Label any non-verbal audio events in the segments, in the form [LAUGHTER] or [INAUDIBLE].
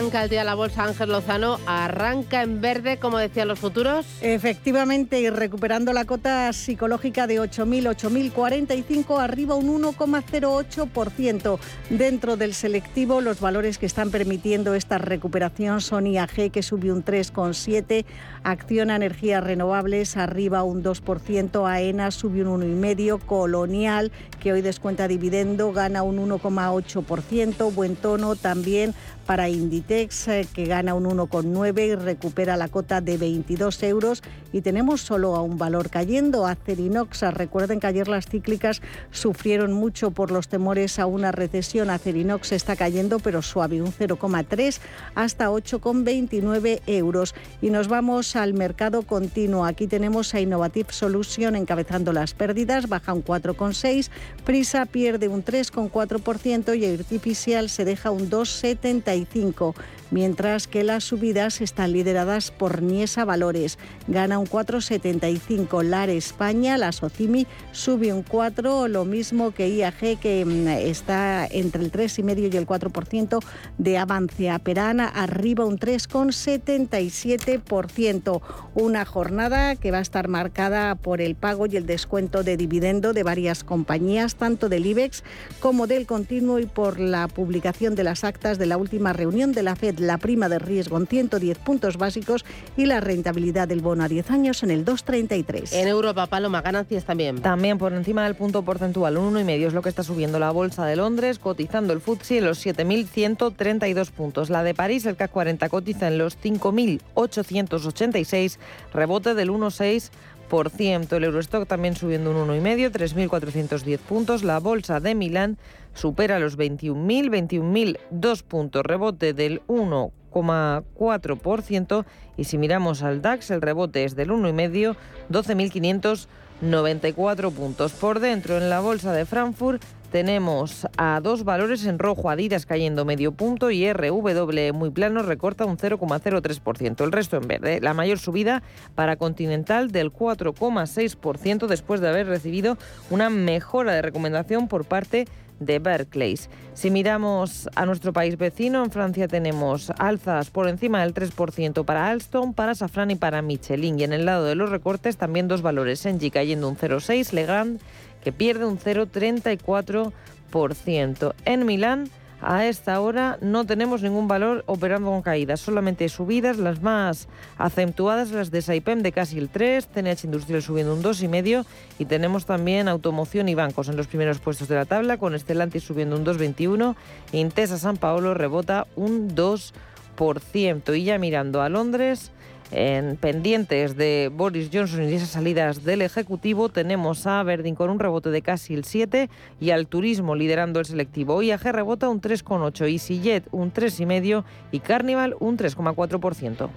Arranca el día la bolsa Ángel Lozano, arranca en verde, como decían los futuros. Efectivamente, y recuperando la cota psicológica de 8.000, 8.045, arriba un 1,08%. Dentro del selectivo, los valores que están permitiendo esta recuperación son IAG, que subió un 3,7%, Acciona Energías Renovables, arriba un 2%, AENA subió un 1,5%, Colonial, que hoy descuenta dividendo, gana un 1,8%, Buen Tono también para Inditex, eh, que gana un 1,9 y recupera la cota de 22 euros. Y tenemos solo a un valor cayendo, Acerinox. Recuerden que ayer las cíclicas sufrieron mucho por los temores a una recesión. Acerinox está cayendo, pero suave, un 0,3 hasta 8,29 euros. Y nos vamos al mercado continuo. Aquí tenemos a Innovative Solution encabezando las pérdidas, baja un 4,6. Prisa pierde un 3,4% y Artificial se deja un 2,75 mientras que las subidas están lideradas por Niesa Valores. Gana un 4,75 LAR España, la Socimi sube un 4, lo mismo que IAG que mm, está entre el 3,5 y el 4% de avance. Aperana arriba un 3,77%. Una jornada que va a estar marcada por el pago y el descuento de dividendo de varias compañías, tanto del IBEX como del continuo y por la publicación de las actas de la última reunión de la Fed la prima de riesgo en 110 puntos básicos y la rentabilidad del bono a 10 años en el 2,33. En Europa, Paloma, ganancias también. También por encima del punto porcentual, un 1,5 es lo que está subiendo la bolsa de Londres, cotizando el FTSE en los 7.132 puntos. La de París, el CAC 40, cotiza en los 5.886, rebote del 1,6%. El Eurostock también subiendo un 1,5, 3.410 puntos. La bolsa de Milán supera los 21.000, 21.000 puntos, rebote del 1,4% y si miramos al DAX el rebote es del 1,5, 12.594 puntos. Por dentro en la bolsa de Frankfurt tenemos a dos valores en rojo, Adidas cayendo medio punto y RW muy plano recorta un 0,03%. El resto en verde. La mayor subida para Continental del 4,6% después de haber recibido una mejora de recomendación por parte de Berkeley. Si miramos a nuestro país vecino, en Francia tenemos alzas por encima del 3% para Alstom, para Safran y para Michelin. Y en el lado de los recortes también dos valores, Engie cayendo un 0,6, Legrand que pierde un 0,34%. En Milán a esta hora no tenemos ningún valor operando con caídas, solamente subidas, las más acentuadas, las de Saipem de casi el 3, TNH Industrial subiendo un 2,5 y tenemos también automoción y bancos en los primeros puestos de la tabla, con Stellantis subiendo un 2,21, Intesa San Paolo rebota un 2%. Y ya mirando a Londres, en pendientes de Boris Johnson y esas salidas del Ejecutivo tenemos a Verdin con un rebote de casi el 7 y al turismo liderando el selectivo. IAG rebota un 3,8, EasyJet un 3,5 y Carnival un 3,4%.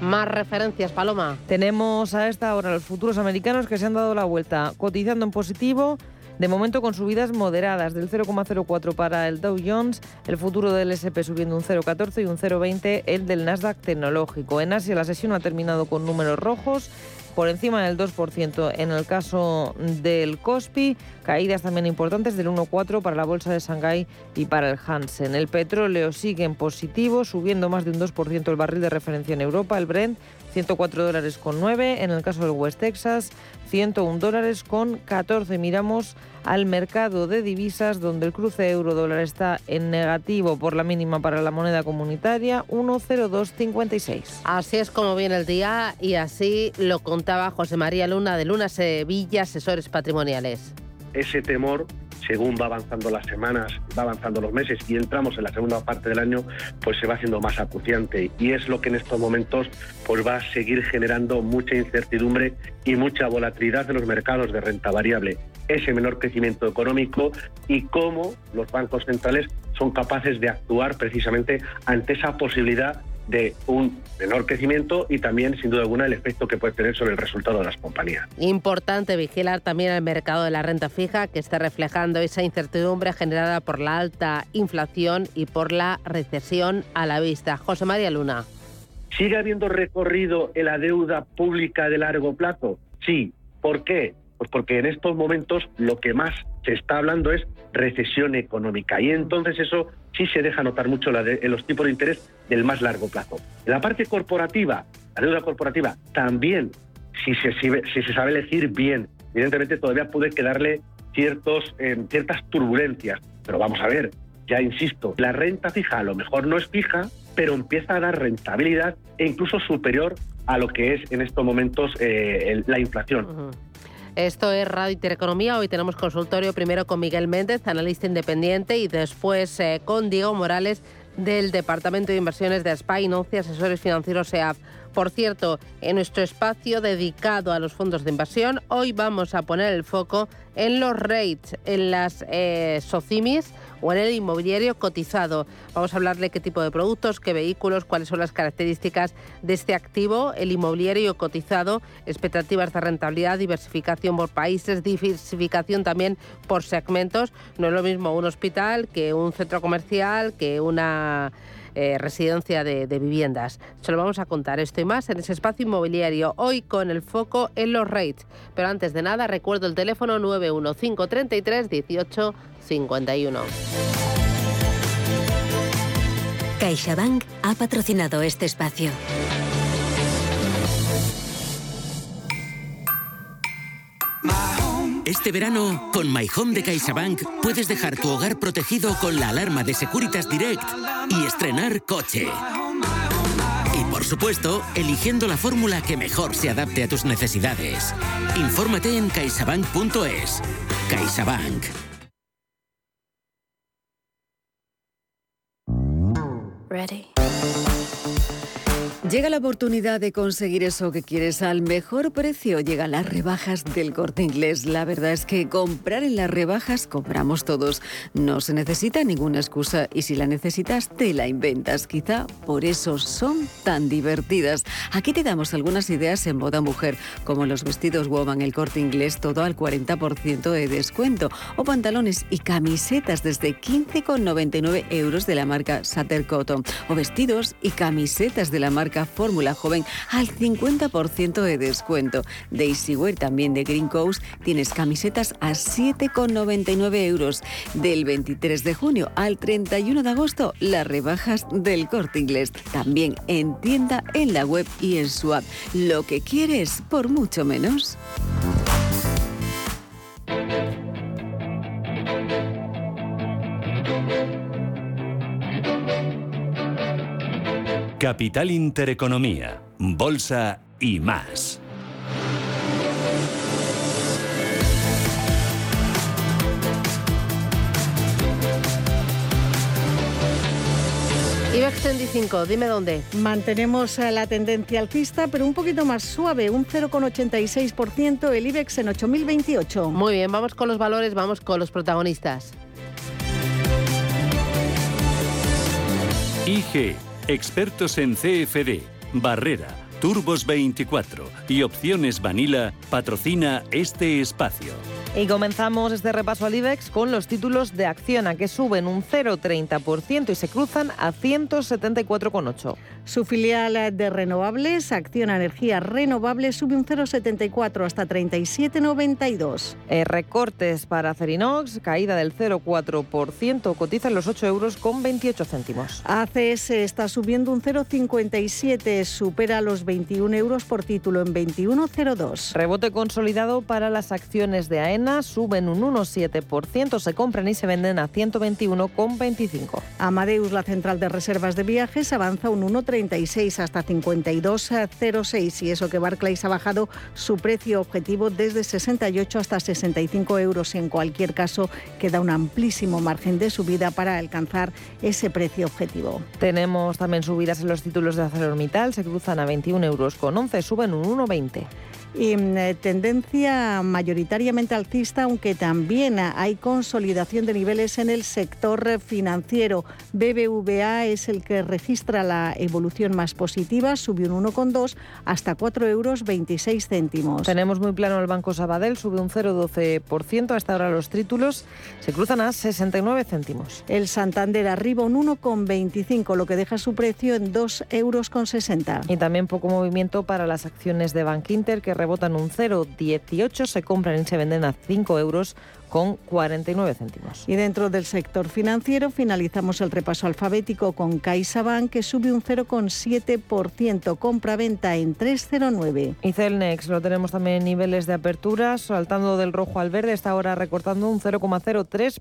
Más referencias, Paloma. Tenemos a esta hora los futuros americanos que se han dado la vuelta cotizando en positivo de momento con subidas moderadas del 0,04 para el Dow Jones, el futuro del SP subiendo un 0,14 y un 0,20 el del Nasdaq tecnológico. En Asia la sesión ha terminado con números rojos por encima del 2% en el caso del Kospi, caídas también importantes del 1,4 para la bolsa de Shanghái y para el Hansen. El petróleo sigue en positivo, subiendo más de un 2% el barril de referencia en Europa, el Brent 104 dólares con 9, en el caso del West Texas 101 dólares con 14. Miramos al mercado de divisas donde el cruce euro-dólar está en negativo por la mínima para la moneda comunitaria 1,0256. Así es como viene el día y así lo contaba José María Luna de Luna Sevilla, asesores patrimoniales. Ese temor según va avanzando las semanas, va avanzando los meses y entramos en la segunda parte del año, pues se va haciendo más acuciante y es lo que en estos momentos pues va a seguir generando mucha incertidumbre y mucha volatilidad en los mercados de renta variable. ese menor crecimiento económico y cómo los bancos centrales son capaces de actuar precisamente ante esa posibilidad de un menor crecimiento y también, sin duda alguna, el efecto que puede tener sobre el resultado de las compañías. Importante vigilar también el mercado de la renta fija, que está reflejando esa incertidumbre generada por la alta inflación y por la recesión a la vista. José María Luna. ¿Sigue habiendo recorrido en la deuda pública de largo plazo? Sí. ¿Por qué? Pues porque en estos momentos lo que más se está hablando es recesión económica y entonces eso sí se deja notar mucho en los tipos de interés del más largo plazo. La parte corporativa, la deuda corporativa, también, si se, si se sabe elegir bien, evidentemente todavía puede quedarle ciertos, eh, ciertas turbulencias, pero vamos a ver, ya insisto, la renta fija a lo mejor no es fija, pero empieza a dar rentabilidad e incluso superior a lo que es en estos momentos eh, la inflación. Esto es Radio Intereconomía. Hoy tenemos consultorio primero con Miguel Méndez, analista independiente, y después eh, con Diego Morales del Departamento de Inversiones de SPA y Asesores Financieros SEAF. Por cierto, en nuestro espacio dedicado a los fondos de inversión, hoy vamos a poner el foco en los rates, en las eh, SOCIMIS o en el inmobiliario cotizado. Vamos a hablar de qué tipo de productos, qué vehículos, cuáles son las características de este activo, el inmobiliario cotizado, expectativas de rentabilidad, diversificación por países, diversificación también por segmentos. No es lo mismo un hospital que un centro comercial, que una eh, residencia de, viviendas. Se lo vamos a contar esto y más en ese espacio inmobiliario, hoy con el foco en los rates. Pero antes de nada, recuerdo el teléfono 91533 18 51. CaixaBank ha patrocinado este espacio. Este verano, con My Home de CaixaBank, puedes dejar tu hogar protegido con la alarma de Securitas Direct y estrenar coche. Y por supuesto, eligiendo la fórmula que mejor se adapte a tus necesidades. Infórmate en caixabank.es. CaixaBank. Ready. Llega la oportunidad de conseguir eso que quieres al mejor precio. Llegan las rebajas del corte inglés. La verdad es que comprar en las rebajas compramos todos. No se necesita ninguna excusa y si la necesitas te la inventas. Quizá por eso son tan divertidas. Aquí te damos algunas ideas en moda mujer, como los vestidos woman, el corte inglés, todo al 40% de descuento, o pantalones y camisetas desde 15,99 euros de la marca Sutter Cotton, o vestidos y camisetas de la marca Fórmula Joven al 50% de descuento. Daisy Wear también de Green Coast tienes camisetas a 7,99 euros. Del 23 de junio al 31 de agosto, las rebajas del corte inglés. También en tienda, en la web y en su app. Lo que quieres por mucho menos. Capital Intereconomía, Bolsa y más. IBEX 35, dime dónde. Mantenemos la tendencia alcista, pero un poquito más suave, un 0,86%, el IBEX en 8.028. Muy bien, vamos con los valores, vamos con los protagonistas. IG Expertos en CFD, Barrera, Turbos 24 y Opciones Vanilla patrocina este espacio. Y comenzamos este repaso al IBEX con los títulos de Acciona que suben un 0,30% y se cruzan a 174,8. Su filial de renovables, Acciona Energía Renovables, sube un 0,74 hasta 37,92. Eh, recortes para Cerinox, caída del 0,4%, cotiza en los 8 euros con 28 céntimos. ACS está subiendo un 0,57, supera los 21 euros por título en 21,02. Rebote consolidado para las acciones de Suben un 1,7%, se compran y se venden a 121,25. Amadeus, la central de reservas de viajes, avanza un 1,36 hasta 52,06 y eso que Barclays ha bajado su precio objetivo desde 68 hasta 65 euros. En cualquier caso, queda un amplísimo margen de subida para alcanzar ese precio objetivo. Tenemos también subidas en los títulos de ArcelorMittal, se cruzan a 21 euros con 11, suben un 1,20. Y mm, eh, tendencia mayoritariamente alcista, aunque también hay consolidación de niveles en el sector financiero. BBVA es el que registra la evolución más positiva, subió un 1,2 hasta 4,26 euros céntimos. Tenemos muy plano el Banco Sabadell, sube un 0,12%. Hasta ahora los títulos se cruzan a 69 céntimos. El Santander arriba un 1,25, lo que deja su precio en 2,60 euros. Y también poco movimiento para las acciones de Bank Inter, que rebotan un 0,18, se compran y se venden a 5 euros con 49 céntimos. Y dentro del sector financiero finalizamos el repaso alfabético con CaixaBank que sube un 0,7%, compra-venta en 3,09. Y Celnex lo tenemos también en niveles de apertura, saltando del rojo al verde, está ahora recortando un 0,03%,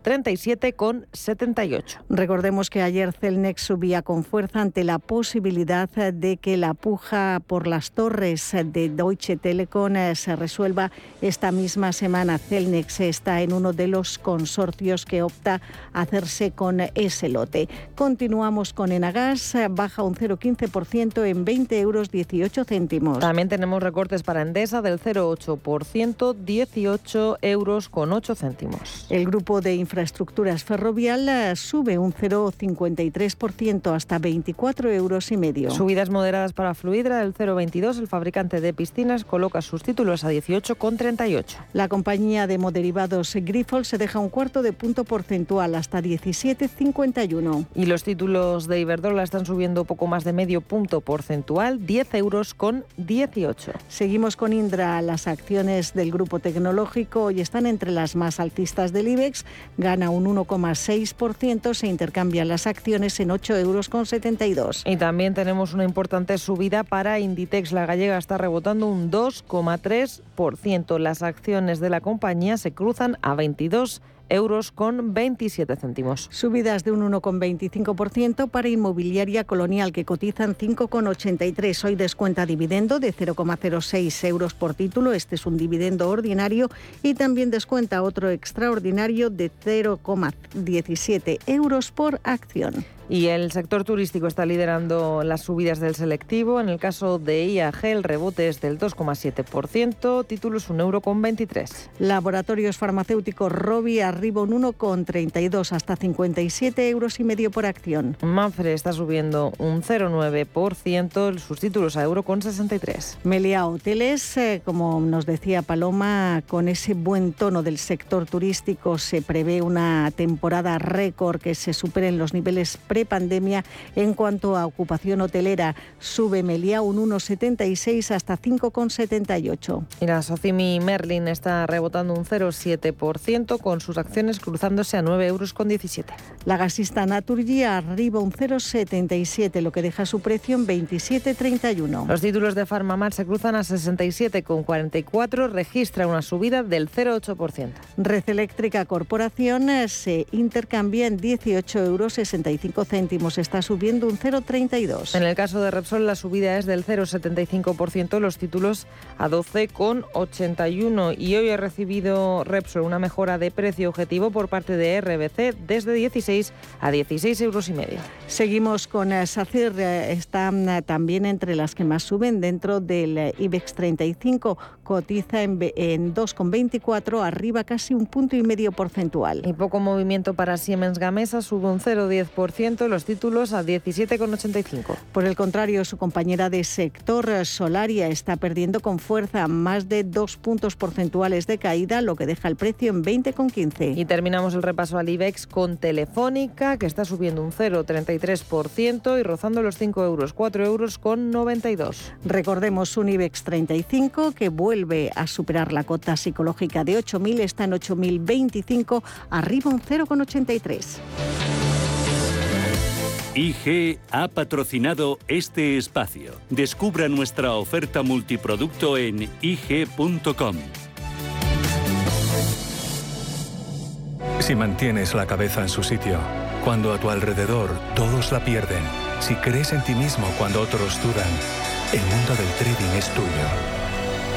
37,78. Recordemos que ayer Celnex subía con fuerza ante la posibilidad de que la puja por las torres de Deutsche Telekom eh, se resuelva esta misma semana. Celnex está en uno de los consorcios que opta a hacerse con ese lote. Continuamos con Enagas, baja un 0,15% en 20 euros 18 céntimos. También tenemos recortes para Endesa del 0,8%, 18 euros con 8 céntimos. El grupo de infraestructuras ferrovial eh, sube un 0,53% hasta 24 euros y medio. Subidas moderadas para Fluidra del 0,22. El fabricante de piscinas coloca sus títulos a 18,38. La compañía de derivados Grifols se deja un cuarto de punto porcentual hasta 17,51. Y los títulos de Iberdrola están subiendo poco más de medio punto porcentual, 10 euros con 18. Seguimos con Indra. Las acciones del grupo tecnológico hoy están entre las más altistas del IBEX. Gana un 1,6%. Se intercambian las acciones en 8 euros con 72. Y también tenemos una importante subida para Inditex. La gallega está rebotando un 2,3%. Las acciones de la compañía se cruzan a 22 euros con 27 céntimos. Subidas de un 1,25% para Inmobiliaria Colonial, que cotizan 5,83. Hoy descuenta dividendo de 0,06 euros por título. Este es un dividendo ordinario. Y también descuenta otro extraordinario de 0,17 euros por acción. Y el sector turístico está liderando las subidas del selectivo. En el caso de IAG, el rebote es del 2,7%, títulos 1,23 euro. Laboratorios farmacéuticos Robi arriba un 1,32 hasta 57 euros y medio por acción. Mafre está subiendo un 0,9%, sus títulos a euro con 63. Melia Hoteles, eh, como nos decía Paloma, con ese buen tono del sector turístico se prevé una temporada récord que se superen los niveles pre pandemia en cuanto a ocupación hotelera. Sube Meliá un 1,76 hasta 5,78. Y la Socimi Merlin está rebotando un 0,7% con sus acciones cruzándose a 9,17 euros. La gasista Naturgy arriba un 0,77, lo que deja su precio en 27,31. Los títulos de Farmamar se cruzan a 67,44, registra una subida del 0,8%. Red Eléctrica Corporación eh, se intercambia en 18,65 euros céntimos, está subiendo un 0,32. En el caso de Repsol la subida es del 0,75%, los títulos a 12,81 y hoy ha recibido Repsol una mejora de precio objetivo por parte de RBC desde 16 a 16 euros y medio. Seguimos con eh, SACIR, eh, está mm, también entre las que más suben dentro del eh, IBEX 35, cotiza en, en 2,24, arriba casi un punto y medio porcentual. Y poco movimiento para Siemens Gamesa, sube un 0,10% los títulos a 17,85. Por el contrario, su compañera de sector Solaria está perdiendo con fuerza más de dos puntos porcentuales de caída, lo que deja el precio en 20,15. Y terminamos el repaso al IBEX con Telefónica, que está subiendo un 0,33% y rozando los 5 euros, 4 euros con 92. Recordemos un IBEX 35 que vuelve a superar la cota psicológica de 8.000, está en 8.025, arriba un 0,83. IG ha patrocinado este espacio. Descubra nuestra oferta multiproducto en IG.com. Si mantienes la cabeza en su sitio, cuando a tu alrededor todos la pierden, si crees en ti mismo cuando otros dudan, el mundo del trading es tuyo.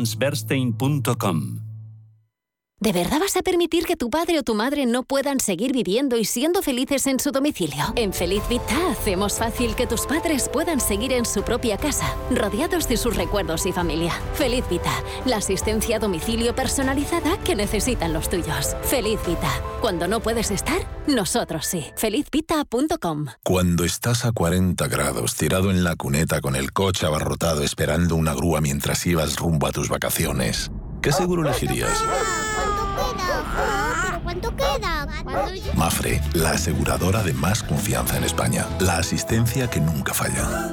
transberstein.com. ¿De verdad vas a permitir que tu padre o tu madre no puedan seguir viviendo y siendo felices en su domicilio? En Feliz Vita hacemos fácil que tus padres puedan seguir en su propia casa, rodeados de sus recuerdos y familia. Feliz Vita, la asistencia a domicilio personalizada que necesitan los tuyos. Feliz Vita, cuando no puedes estar, nosotros sí. Felizvita.com. Cuando estás a 40 grados, tirado en la cuneta con el coche abarrotado esperando una grúa mientras ibas rumbo a tus vacaciones, ¿qué seguro elegirías? ¿Cuánto queda? Mafre, la aseguradora de más confianza en España. La asistencia que nunca falla.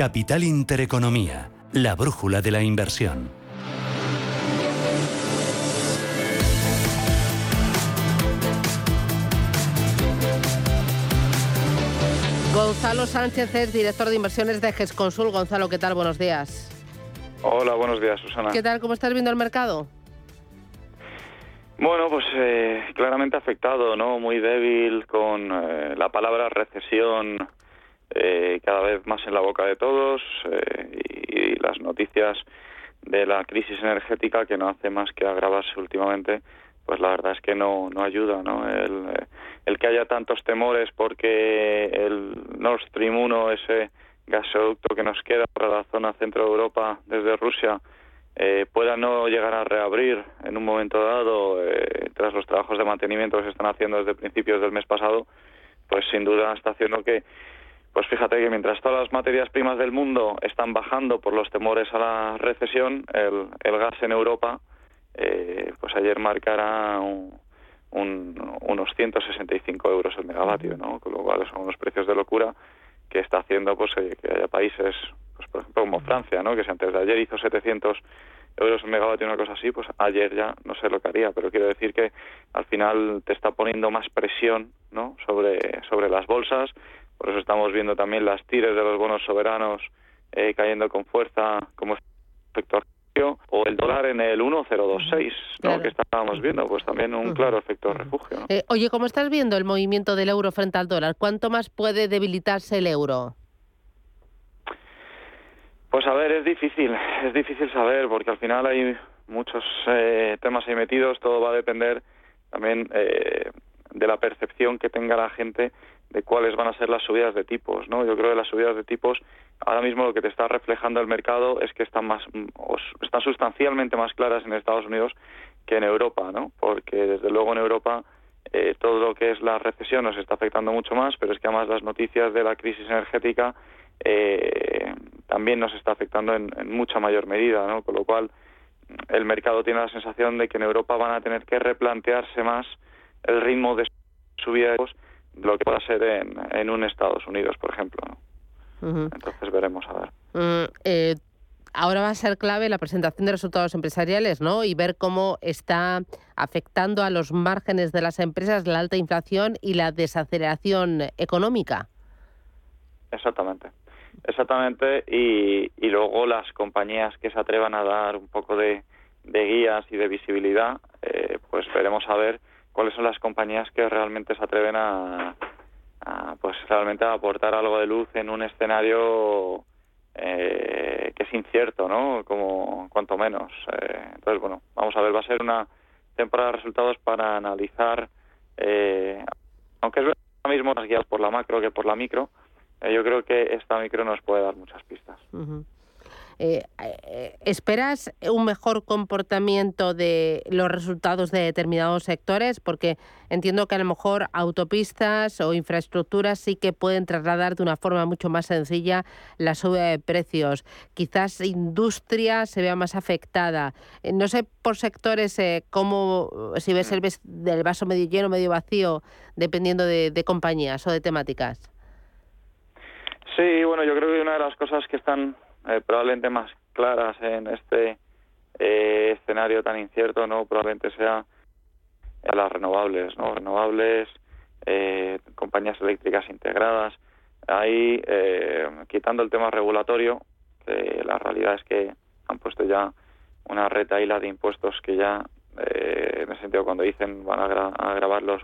Capital Intereconomía, la brújula de la inversión. Gonzalo Sánchez es director de inversiones de GESConsul. Gonzalo, ¿qué tal? Buenos días. Hola, buenos días, Susana. ¿Qué tal? ¿Cómo estás viendo el mercado? Bueno, pues eh, claramente afectado, ¿no? Muy débil con eh, la palabra recesión eh, cada vez más en la boca de todos y, las noticias de la crisis energética que no hace más que agravarse últimamente, pues la verdad es que no, no ayuda, ¿no? El, el que haya tantos temores porque el Nord Stream 1, ese gasoducto que nos queda para la zona centro de Europa desde Rusia, eh, pueda no llegar a reabrir en un momento dado eh, tras los trabajos de mantenimiento que se están haciendo desde principios del mes pasado, pues sin duda está haciendo que, pues fíjate que mientras todas las materias primas del mundo están bajando por los temores a la recesión, el, el gas en Europa, eh, pues ayer marcará un, unos 165 euros el megavatio, ¿no? Con lo cual son unos precios de locura que está haciendo pues que haya países pues por ejemplo como Francia, ¿no? que si antes de ayer hizo 700 euros el megavatio una cosa así, pues ayer ya no sé lo que haría, pero quiero decir que al final te está poniendo más presión, ¿no? sobre sobre las bolsas, por eso estamos viendo también las tires de los bonos soberanos eh, cayendo con fuerza como efecto o el dólar en el 1,026, ¿no? que estábamos viendo, pues también un claro efecto refugio. Eh, oye, ¿cómo estás viendo el movimiento del euro frente al dólar? ¿Cuánto más puede debilitarse el euro? Pues a ver, es difícil, es difícil saber porque al final hay muchos eh, temas ahí metidos, todo va a depender también eh, de la percepción que tenga la gente de cuáles van a ser las subidas de tipos, ¿no? Yo creo que las subidas de tipos ahora mismo lo que te está reflejando el mercado es que están más están sustancialmente más claras en Estados Unidos que en Europa, ¿no? Porque desde luego en Europa eh, todo lo que es la recesión nos está afectando mucho más, pero es que además las noticias de la crisis energética eh, también nos está afectando en, mucha mayor medida, ¿no? Con lo cual el mercado tiene la sensación de que en Europa van a tener que replantearse más el ritmo de subida de lo que pueda ser en, en un Estados Unidos, por ejemplo. Entonces veremos a ver. Mm, eh, ahora va a ser clave la presentación de resultados empresariales, ¿no? Y ver cómo está afectando a los márgenes de las empresas la alta inflación y la desaceleración económica. Exactamente. Exactamente, y, y luego las compañías que se atrevan a dar un poco de, de guías y de visibilidad, eh, pues veremos a ver cuáles son las compañías que realmente se atreven a, pues realmente a aportar algo de luz en un escenario eh, que es incierto, ¿no? Como cuanto menos. Eh, entonces, bueno, vamos a ver, va a ser una temporada de resultados para analizar, eh, aunque es ahora mismo más guiados por la macro que por la micro, yo creo que esta micro nos puede dar muchas pistas. Eh, eh, ¿Esperas un mejor comportamiento de los resultados de determinados sectores? Porque entiendo que a lo mejor autopistas o infraestructuras sí que pueden trasladar de una forma mucho más sencilla la subida de precios. Quizás industria se vea más afectada. Eh, no sé por sectores cómo, si ves el del vaso medio lleno, medio vacío, dependiendo de, de compañías o de temáticas. Sí, bueno, yo creo que una de las cosas que están eh, probablemente más claras en este eh, escenario tan incierto, no probablemente sea las renovables, no renovables, eh, compañías eléctricas integradas. Ahí, quitando el tema regulatorio, que la realidad es que han puesto ya una retaila de impuestos que ya, en el sentido cuando dicen van a, a grabar los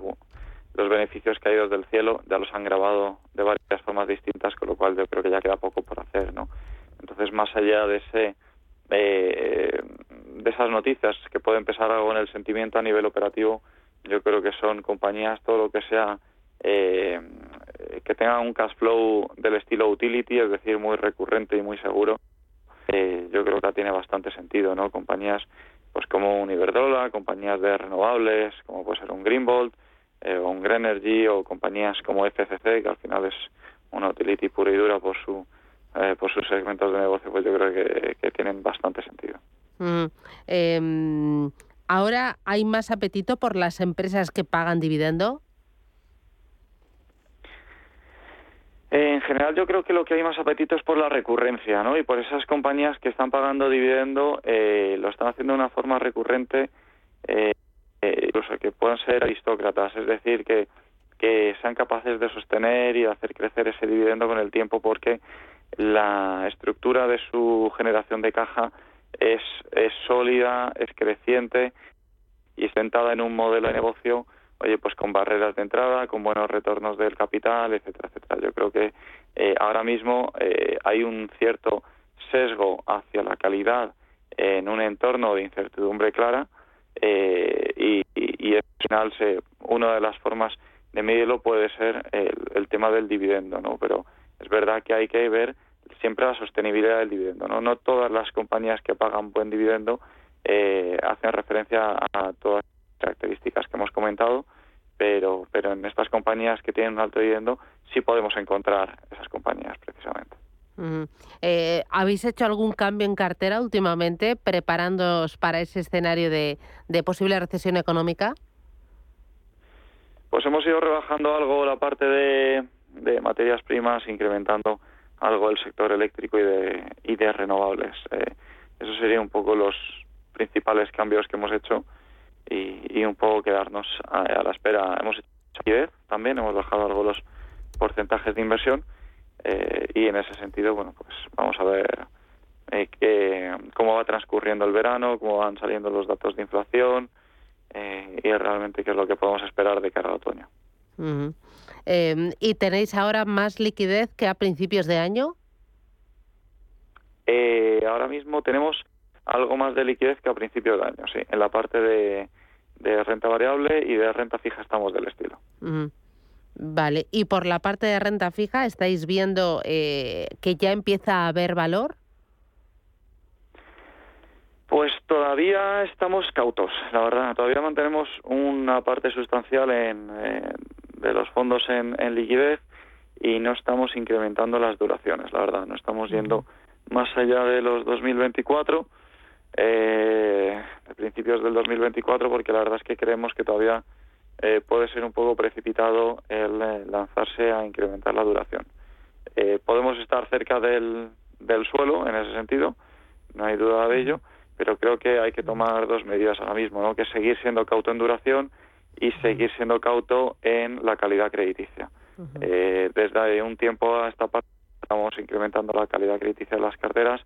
los beneficios caídos del cielo ya los han grabado de varias formas distintas, con lo cual yo creo que ya queda poco por hacer, ¿no? Entonces, más allá de ese eh, de esas noticias que pueden empezar algo en el sentimiento a nivel operativo, yo creo que son compañías todo lo que sea eh, que tengan un cash flow del estilo utility, es decir, muy recurrente y muy seguro. Eh, yo creo que tiene bastante sentido, ¿no? Compañías pues como un Iberdrola, compañías de renovables, como puede ser un Greenbolt, o un Greenergy, o compañías como FCC, que al final es una utility pura y dura por su eh, por sus segmentos de negocio, pues yo creo que, tienen bastante sentido. Mm, em, ¿Ahora hay más apetito por las empresas que pagan dividendo? En general yo creo que lo que hay más apetito es por la recurrencia, ¿no? Y por esas compañías que están pagando dividendo eh, lo están haciendo de una forma recurrente, eh, incluso que puedan ser aristócratas, es decir, que, que sean capaces de sostener y hacer crecer ese dividendo con el tiempo porque la estructura de su generación de caja es, sólida, es creciente y sentada en un modelo de negocio, oye, pues con barreras de entrada, con buenos retornos del capital, etcétera, etcétera. Yo creo que eh, ahora mismo eh, hay un cierto sesgo hacia la calidad en un entorno de incertidumbre clara eh, y, y, al final se, una de las formas de medirlo puede ser el, el tema del dividendo, ¿no? Pero es verdad que hay que ver siempre la sostenibilidad del dividendo. No, no todas las compañías que pagan buen dividendo eh, hacen referencia a todas las características que hemos comentado, pero, pero en estas compañías que tienen un alto dividendo sí podemos encontrar esas compañías precisamente. Eh, ¿Habéis hecho algún cambio en cartera últimamente preparándoos para ese escenario de, de posible recesión económica? Pues hemos ido rebajando algo la parte de, de materias primas, incrementando algo del sector eléctrico y de, y de renovables. Eh, eso sería un poco los principales cambios que hemos hecho y, y un poco quedarnos a, la espera. Hemos hecho liquidez también, hemos bajado algo los porcentajes de inversión eh, y en ese sentido, bueno, pues vamos a ver eh, cómo va transcurriendo el verano, cómo van saliendo los datos de inflación eh, y realmente qué es lo que podemos esperar de cara al otoño. Em, ¿Y tenéis ahora más liquidez que a principios de año? Eh, ahora mismo tenemos algo más de liquidez que a principios de año, sí. En la parte de, renta variable y de renta fija estamos del estilo. Vale, y por la parte de renta fija, ¿estáis viendo eh, que ya empieza a haber valor? Pues todavía estamos cautos, la verdad. Todavía mantenemos una parte sustancial en, de los fondos en, liquidez y no estamos incrementando las duraciones, la verdad. No estamos yendo más allá de los 2024, eh, de principios del 2024, porque la verdad es que creemos que todavía eh, puede ser un poco precipitado el eh, lanzarse a incrementar la duración. Eh, podemos estar cerca del, del suelo en ese sentido, no hay duda de ello, pero creo que hay que tomar dos medidas ahora mismo, ¿no? que seguir siendo cauto en duración y seguir siendo cauto en la calidad crediticia. desde un tiempo a esta parte estamos incrementando la calidad crediticia de las carteras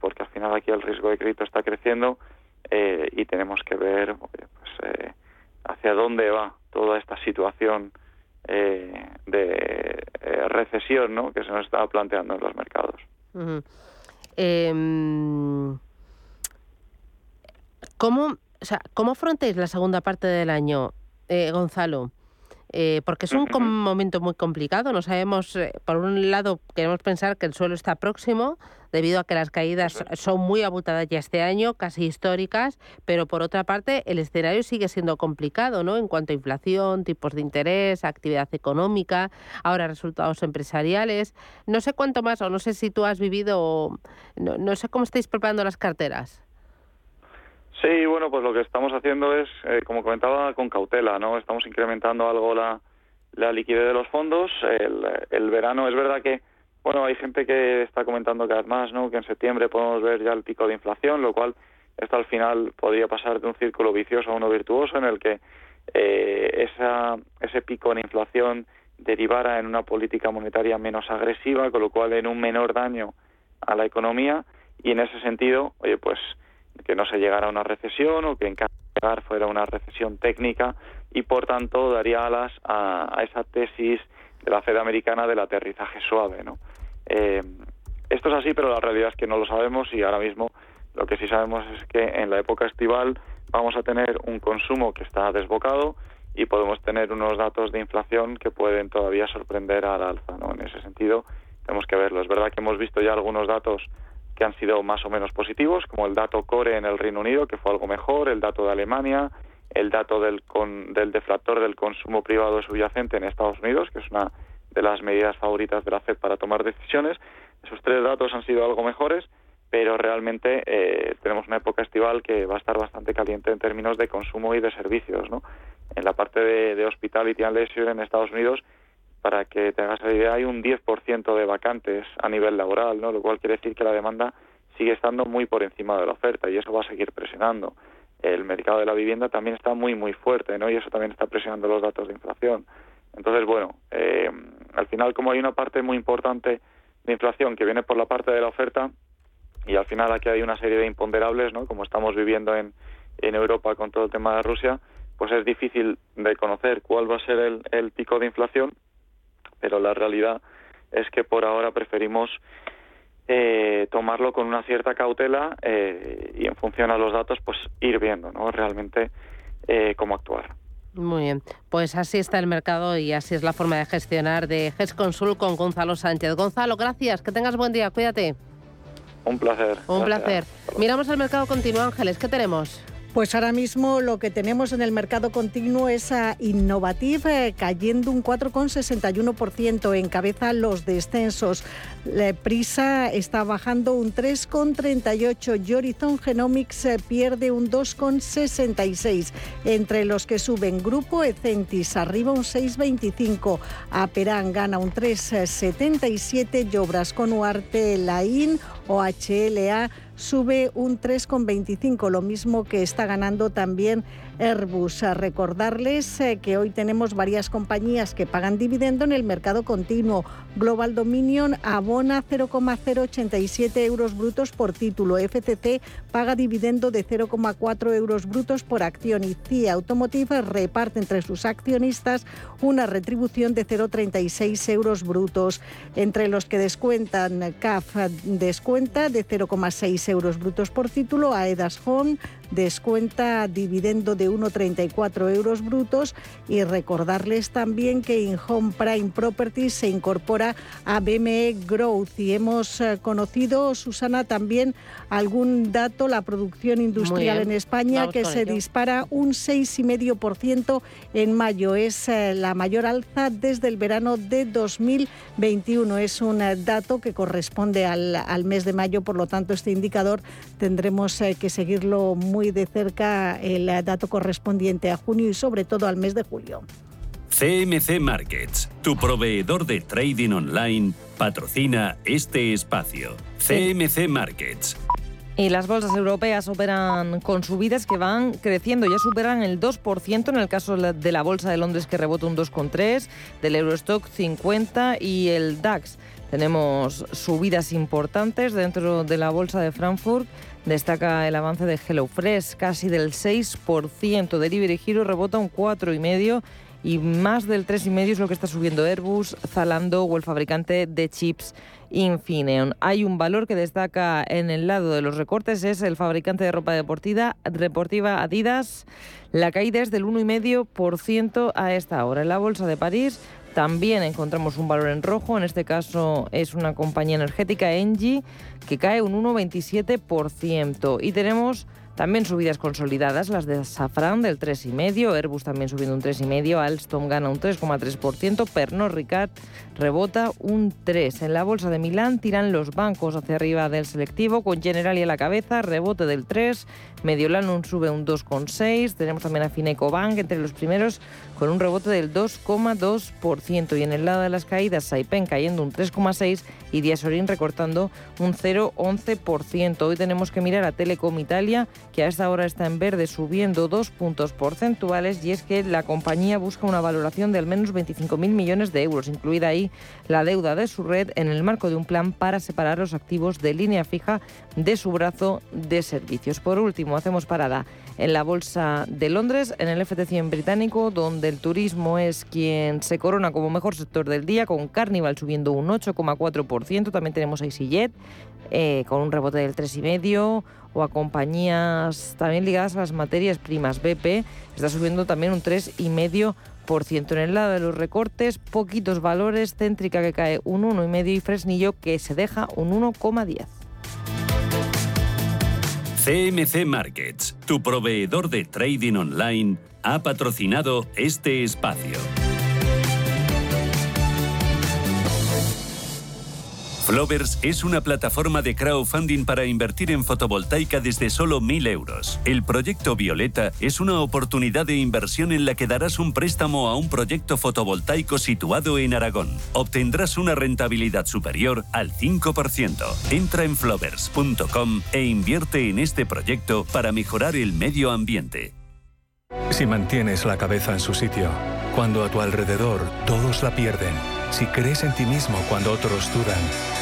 porque al final aquí el riesgo de crédito está creciendo y tenemos que ver pues, hacia dónde va toda esta situación eh, de eh, recesión ¿no? que se nos está planteando en los mercados. Em, ¿cómo, o sea, ¿Cómo afrontáis la segunda parte del año, eh, Gonzalo? Eh, porque es un momento muy complicado. No sabemos, eh, por un lado, queremos pensar que el suelo está próximo, debido a que las caídas son muy abultadas ya este año, casi históricas, pero por otra parte, el escenario sigue siendo complicado, ¿no? En cuanto a inflación, tipos de interés, actividad económica, ahora resultados empresariales. No sé cuánto más, o no sé si tú has vivido, no, no sé cómo estáis preparando las carteras. Sí, bueno, pues lo que estamos haciendo es, eh, como comentaba, con cautela, ¿no? Estamos incrementando algo la, la liquidez de los fondos. El, el, verano es verdad que, bueno, hay gente que está comentando cada vez más, ¿no? Que en septiembre podemos ver ya el pico de inflación, lo cual esto al final podría pasar de un círculo vicioso a uno virtuoso en el que eh, esa, ese pico en inflación derivara en una política monetaria menos agresiva, con lo cual en un menor daño a la economía y en ese sentido, oye, pues que no se llegara a una recesión o que en caso de llegar fuera una recesión técnica y por tanto daría alas a, esa tesis de la Fed americana del aterrizaje suave. ¿no? Eh, esto es así, pero la realidad es que no lo sabemos y ahora mismo lo que sí sabemos es que en la época estival vamos a tener un consumo que está desbocado y podemos tener unos datos de inflación que pueden todavía sorprender al alza. ¿no? En ese sentido, tenemos que verlo. Es verdad que hemos visto ya algunos datos que han sido más o menos positivos, como el dato core en el Reino Unido, que fue algo mejor, el dato de Alemania, el dato del, del deflactor del consumo privado subyacente en Estados Unidos, que es una de las medidas favoritas de la FED para tomar decisiones. Esos tres datos han sido algo mejores, pero realmente eh, tenemos una época estival que va a estar bastante caliente en términos de consumo y de servicios. ¿no? En la parte de, de hospitality and leisure en Estados Unidos para que te hagas la idea, hay un 10% de vacantes a nivel laboral, ¿no? lo cual quiere decir que la demanda sigue estando muy por encima de la oferta y eso va a seguir presionando. El mercado de la vivienda también está muy, muy fuerte ¿no? y eso también está presionando los datos de inflación. Entonces, bueno, eh, al final, como hay una parte muy importante de inflación que viene por la parte de la oferta y al final aquí hay una serie de imponderables, ¿no? como estamos viviendo en, en Europa con todo el tema de Rusia, pues es difícil de conocer cuál va a ser el, el pico de inflación pero la realidad es que por ahora preferimos eh, tomarlo con una cierta cautela eh, y en función a los datos pues ir viendo ¿no? realmente eh, cómo actuar. Muy bien, pues así está el mercado y así es la forma de gestionar de GESConsul con Gonzalo Sánchez. Gonzalo, gracias, que tengas buen día, cuídate. Un placer. Un placer. Miramos el mercado continuo, Ángeles, ¿qué tenemos? Pues ahora mismo lo que tenemos en el mercado continuo es a Innovative eh, cayendo un 4,61%, encabeza los descensos. La Prisa está bajando un 3,38 y Horizon Genomics eh, pierde un 2,66. Entre los que suben Grupo Ecentis arriba un 6,25, Aperán gana un 3,77 y Obras con Uarte, Laín o HLA sube un 3,25, lo mismo que está ganando también Airbus. A recordarles eh, que hoy tenemos varias compañías que pagan dividendo en el mercado continuo. Global Dominion abona 0,087 euros brutos por título. FCC paga dividendo de 0,4 euros brutos por acción y CIA Automotive reparte entre sus accionistas una retribución de 0,36 euros brutos. Entre los que descuentan, CAF descuenta de 0,6 euros brutos por título, AEDAS Home descuenta dividendo de 1,34 euros brutos y recordarles también que in Home Prime Properties se incorpora a BME Growth y hemos eh, conocido, Susana, también algún dato, la producción industrial en España que se dispara un 6,5% en mayo. Es eh, la mayor alza desde el verano de 2021. Es un eh, dato que corresponde al, al mes de mayo, por lo tanto este indicador tendremos que seguirlo muy muy de cerca el dato correspondiente a junio y sobre todo al mes de julio. CMC Markets, tu proveedor de trading online, patrocina este espacio. CMC Markets. Y las bolsas europeas operan con subidas que van creciendo, ya superan el 2% en el caso de la Bolsa de Londres que rebota un 2,3%, del Eurostock 50 y el DAX. Tenemos subidas importantes dentro de la Bolsa de Frankfurt. Destaca el avance de HelloFresh, casi del 6%. Delivery Hero rebota un 4,5% y más del 3,5% es lo que está subiendo Airbus, Zalando o el fabricante de chips Infineon. Hay un valor que destaca en el lado de los recortes, es el fabricante de ropa deportiva, deportiva Adidas. La caída es del 1,5% a esta hora. En la Bolsa de París también encontramos un valor en rojo, en este caso es una compañía energética, Engie, que cae un 1,27%. Y tenemos también subidas consolidadas, las de Safran del 3,5%, Airbus también subiendo un 3,5%, Alstom gana un 3,3%, Pernod Ricard rebota un 3%. En la bolsa de Milán tiran los bancos hacia arriba del selectivo, con Generali a la cabeza, rebote del 3%, Mediolanum sube un 2,6%, tenemos también a Fineco Bank entre los primeros con un rebote del 2,2%. Y en el lado de las caídas, Saipem cayendo un 3,6% y Diasorin recortando un 0,11%. Hoy tenemos que mirar a Telecom Italia, que a esta hora está en verde subiendo dos puntos porcentuales y es que la compañía busca una valoración de al menos 25.000 millones de euros, incluida ahí la deuda de su red en el marco de un plan para separar los activos de línea fija de su brazo de servicios. Por último, hacemos parada en la Bolsa de Londres, en el FT100 británico, donde el turismo es quien se corona como mejor sector del día, con Carnival subiendo un 8,4%. También tenemos a EasyJet eh, con un rebote del 3,5% o a compañías también ligadas a las materias primas. BP está subiendo también un 3,5%. En el lado de los recortes, poquitos valores, Céntrica que cae un 1,5% y Fresnillo que se deja un 1,10%. CMC Markets, tu proveedor de trading online, ha patrocinado este espacio. Flovers es una plataforma de crowdfunding para invertir en fotovoltaica desde solo 1.000 euros. El proyecto Violeta es una oportunidad de inversión en la que darás un préstamo a un proyecto fotovoltaico situado en Aragón. Obtendrás una rentabilidad superior al 5%. Entra en flovers.com e invierte en este proyecto para mejorar el medio ambiente. Si mantienes la cabeza en su sitio, cuando a tu alrededor todos la pierden, si crees en ti mismo cuando otros dudan,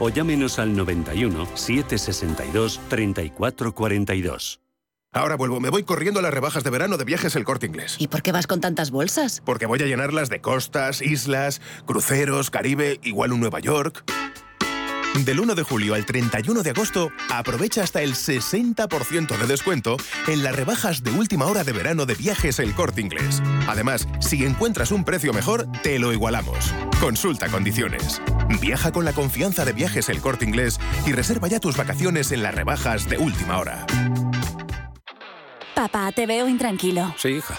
o llámenos al 91 762 3442. Ahora vuelvo, me voy corriendo a las rebajas de verano de viajes el corte inglés. ¿Y por qué vas con tantas bolsas? Porque voy a llenarlas de costas, islas, cruceros, Caribe, igual un Nueva York. Del 1 de julio al 31 de agosto, aprovecha hasta el 60% de descuento en las rebajas de última hora de verano de viajes El Corte Inglés. Además, si encuentras un precio mejor, te lo igualamos. Consulta condiciones. Viaja con la confianza de viajes El Corte Inglés y reserva ya tus vacaciones en las rebajas de última hora. Papá, te veo intranquilo. Sí, hija.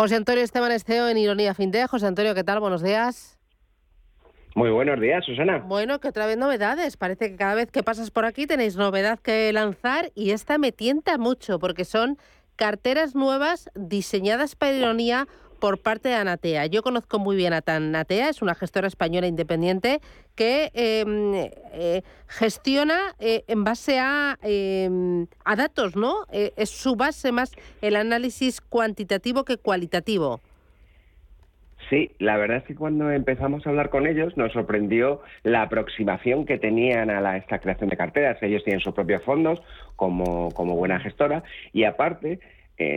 José Antonio Esteban Esteo en Ironía Fintech. José Antonio, ¿qué tal? Buenos días. Muy buenos días, Susana. Bueno, que otra vez novedades. Parece que cada vez que pasas por aquí tenéis novedad que lanzar y esta me tienta mucho porque son carteras nuevas diseñadas para Ironía por parte de Anatea. Yo conozco muy bien a Anatea, es una gestora española independiente que em, eh, gestiona eh, en base a, em, a datos, ¿no? Eh, es su base más el análisis cuantitativo que cualitativo. Sí, la verdad es que cuando empezamos a hablar con ellos nos sorprendió la aproximación que tenían a la, esta creación de carteras. Ellos tienen sus propios fondos como, como buena gestora y aparte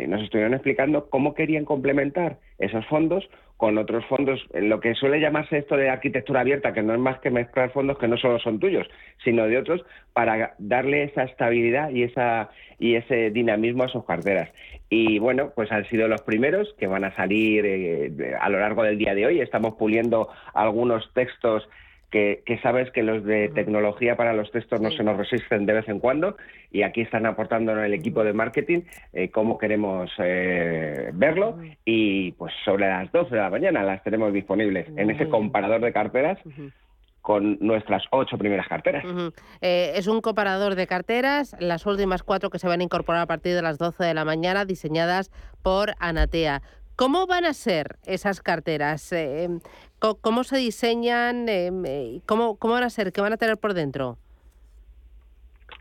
nos estuvieron explicando cómo querían complementar esos fondos con otros fondos, lo que suele llamarse esto de arquitectura abierta, que no es más que mezclar fondos que no solo son tuyos, sino de otros, para darle esa estabilidad y, esa, y ese dinamismo a sus carteras. Y bueno, pues han sido los primeros que van a salir eh, a lo largo del día de hoy. Estamos puliendo algunos textos que, sabes que los de tecnología para los textos no se nos resisten de vez en cuando y aquí están aportando en el equipo de marketing eh, cómo queremos eh, verlo y pues sobre las 12 de la mañana las tenemos disponibles en ese comparador de carteras. con nuestras ocho primeras carteras. Eh, es un comparador de carteras, las últimas cuatro que se van a incorporar a partir de las 12 de la mañana, diseñadas por Anatea. ¿Cómo van a ser esas carteras? Eh, ¿Cómo se diseñan? Em, eh, ¿Cómo, ¿Cómo van a ser? ¿Qué van a tener por dentro?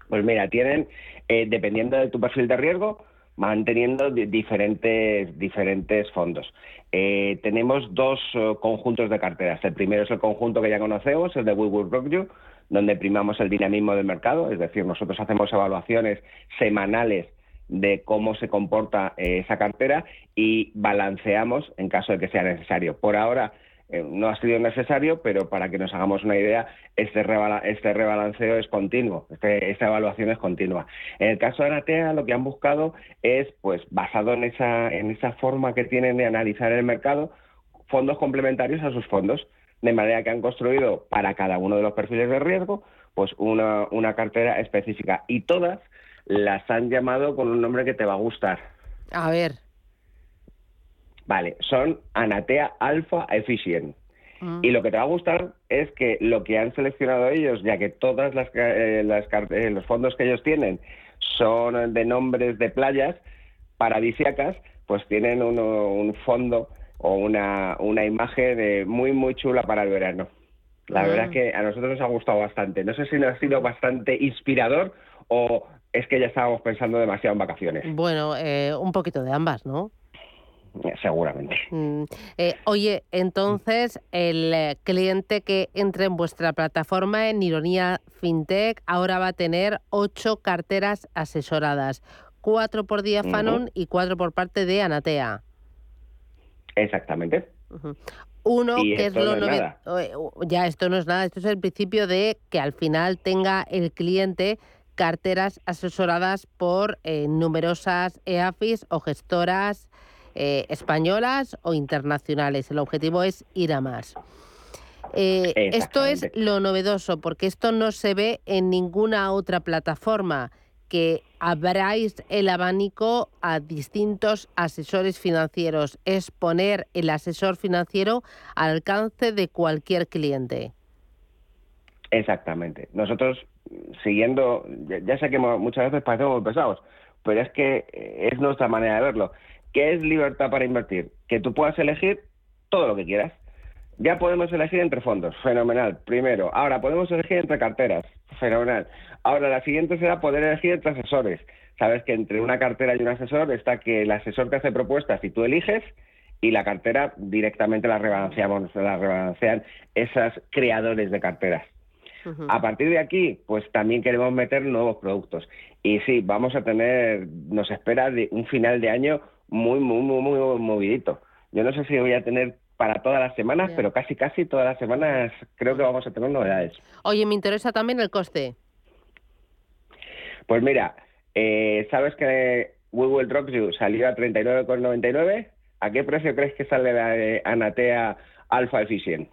Pues mira, tienen, eh, dependiendo de tu perfil de riesgo, van teniendo diferentes, diferentes fondos. tenemos dos conjuntos de carteras. El primero es el conjunto que ya conocemos, el de We Will donde primamos el dinamismo del mercado, es decir, nosotros hacemos evaluaciones semanales de cómo se comporta eh, esa cartera y balanceamos en caso de que sea necesario. Por ahora eh, no ha sido necesario, pero para que nos hagamos una idea, este, este rebalanceo es continuo, este, esta evaluación es continua. En el caso de Anatea, lo que han buscado es, pues, basado en esa, en esa forma que tienen de analizar el mercado, fondos complementarios a sus fondos, de manera que han construido para cada uno de los perfiles de riesgo, pues una, una cartera específica. Y todas las han llamado con un nombre que te va a gustar. A ver. Vale, son Anatea Alpha Efficient. Mm. Y lo que te va a gustar es que lo que han seleccionado ellos, ya que todas las, eh, eh, los fondos que ellos tienen son de nombres de playas paradisiacas, pues tienen un fondo o una, una imagen de muy muy chula para el verano. La verdad es mm. que a nosotros nos ha gustado bastante. No sé si nos ha sido bastante inspirador o es que ya estábamos pensando demasiado en vacaciones. Bueno, eh, un poquito de ambas, ¿no? Eh, seguramente. Mm, eh, oye, entonces el cliente que entre en vuestra plataforma en Ironía FinTech ahora va a tener ocho carteras asesoradas, cuatro por Diafanon y cuatro por parte de Anatea. Exactamente. Uno, que es lo no Ya, esto no es nada, esto es el principio de que al final tenga el cliente carteras asesoradas por eh, numerosas EAFIS o gestoras eh, españolas o internacionales. El objetivo es ir a más. Eh, esto es lo novedoso, porque esto no se ve en ninguna otra plataforma, que abráis el abanico a distintos asesores financieros. Es poner el asesor financiero al alcance de cualquier cliente. Exactamente. Nosotros siguiendo, ya, sé que muchas veces parecemos pesados, pero es que eh, es nuestra manera de verlo. ¿Qué es libertad para invertir? Que tú puedas elegir todo lo que quieras. Ya podemos elegir entre fondos, fenomenal. Primero, ahora podemos elegir entre carteras, fenomenal. Ahora la siguiente será poder elegir entre asesores. Sabes que entre una cartera y un asesor está que el asesor te hace propuestas y tú eliges y la cartera directamente la rebalanceamos, la rebalancean esos creadores de carteras. A partir de aquí, pues también queremos meter nuevos productos. Y sí, vamos a tener, nos espera un final de año muy, muy, muy, muy movidito. Yo no sé si voy a tener para todas las semanas, pero casi casi todas las semanas creo que vamos a tener novedades. Oye, me interesa también el coste. Pues mira, eh, ¿sabes que We Will Rock You salió a 39,99? ¿A qué precio crees que sale la de Anatea Alpha Efficient?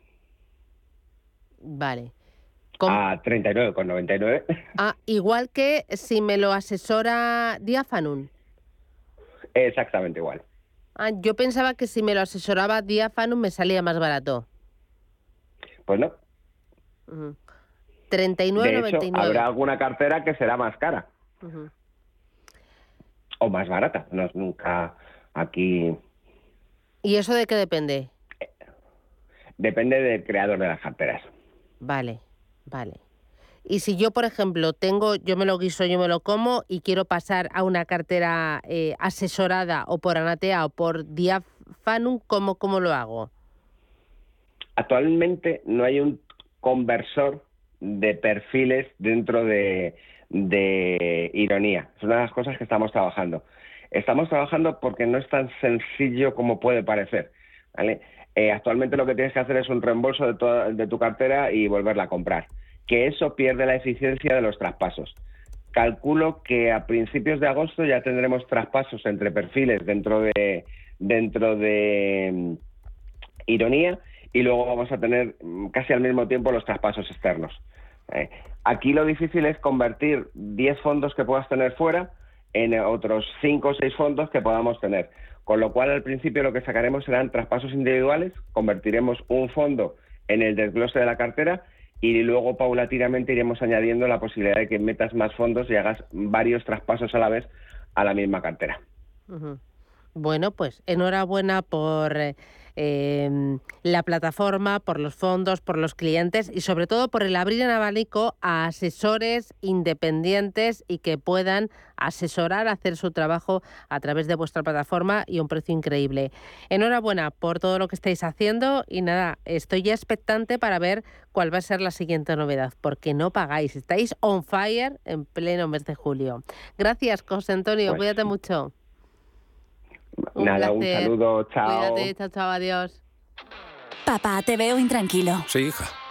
Vale. A 39,99. Ah, igual que si me lo asesora Diafanum. Exactamente igual. Ah, yo pensaba que si me lo asesoraba Diafanum me salía más barato. Pues no. Ujú. 39,99. habrá alguna cartera que será más cara o más barata. No es nunca aquí. ¿Y eso de qué depende? Depende del creador de las carteras. Vale, vale. Y si yo, por ejemplo, tengo, yo me lo guiso, yo me lo como y quiero pasar a una cartera eh, asesorada o por Anatea o por Diafanum, ¿cómo, ¿cómo lo hago? Actualmente no hay un conversor de perfiles dentro de, de ironía. Es una de las cosas que estamos trabajando. Estamos trabajando porque no es tan sencillo como puede parecer. ¿vale? Eh, actualmente lo que tienes que hacer es un reembolso de, toda- de tu cartera y volverla a comprar. Que eso pierde la eficiencia de los traspasos. Calculo que a principios de agosto ya tendremos traspasos entre perfiles dentro de dentro de mm, ironía y luego vamos a tener mm, casi al mismo tiempo los traspasos externos. Eh, aquí lo difícil es convertir 10 fondos que puedas tener fuera en otros 5 o 6 fondos que podamos tener. Con lo cual, al principio lo que sacaremos serán traspasos individuales, convertiremos un fondo en el desglose de la cartera y luego paulatinamente iremos añadiendo la posibilidad de que metas más fondos y hagas varios traspasos a la vez a la misma cartera. Bueno, pues enhorabuena por eh, em, la plataforma, por los fondos, por los clientes y sobre todo por el abrir en abanico a asesores independientes y que puedan asesorar, hacer su trabajo a través de vuestra plataforma y un precio increíble. Enhorabuena por todo lo que estáis haciendo y nada, estoy ya expectante para ver cuál va a ser la siguiente novedad, porque no pagáis, estáis on fire en pleno mes de julio. Gracias, José Antonio, Pues cuídate mucho. Un Nada, un placer. saludo, chao. Cuídate, chao, chao, adiós. Papá, te veo intranquilo. Sí, hija.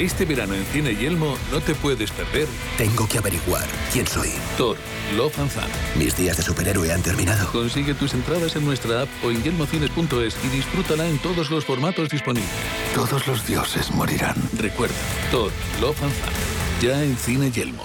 Este verano en Cine Yelmo no te puedes perder. Tengo que averiguar quién soy. Thor, Love and. Mis días de superhéroe han terminado. Consigue tus entradas en nuestra app o en yelmocines.es y disfrútala en todos los formatos disponibles. Todos los dioses morirán. Recuerda, Thor, Love and. Ya en Cine Yelmo.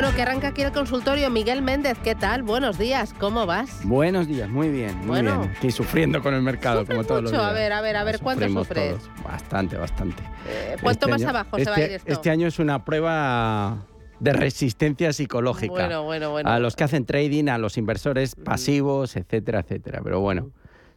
Bueno, que arranca aquí el consultorio. Miguel Méndez, ¿qué tal? Buenos días, ¿cómo vas? Buenos días, muy bien, muy Bueno. bien. Aquí sufriendo con el mercado, como todos los días. a ver, a ver, a ver, ¿cuánto sufres? todos. Bastante, bastante. Eh, ¿Cuánto Este más año- abajo se va a este- ir esto? Este año es una prueba de resistencia psicológica. Bueno, bueno, bueno. A los que hacen trading, a los inversores pasivos, etcétera, etcétera. Pero bueno,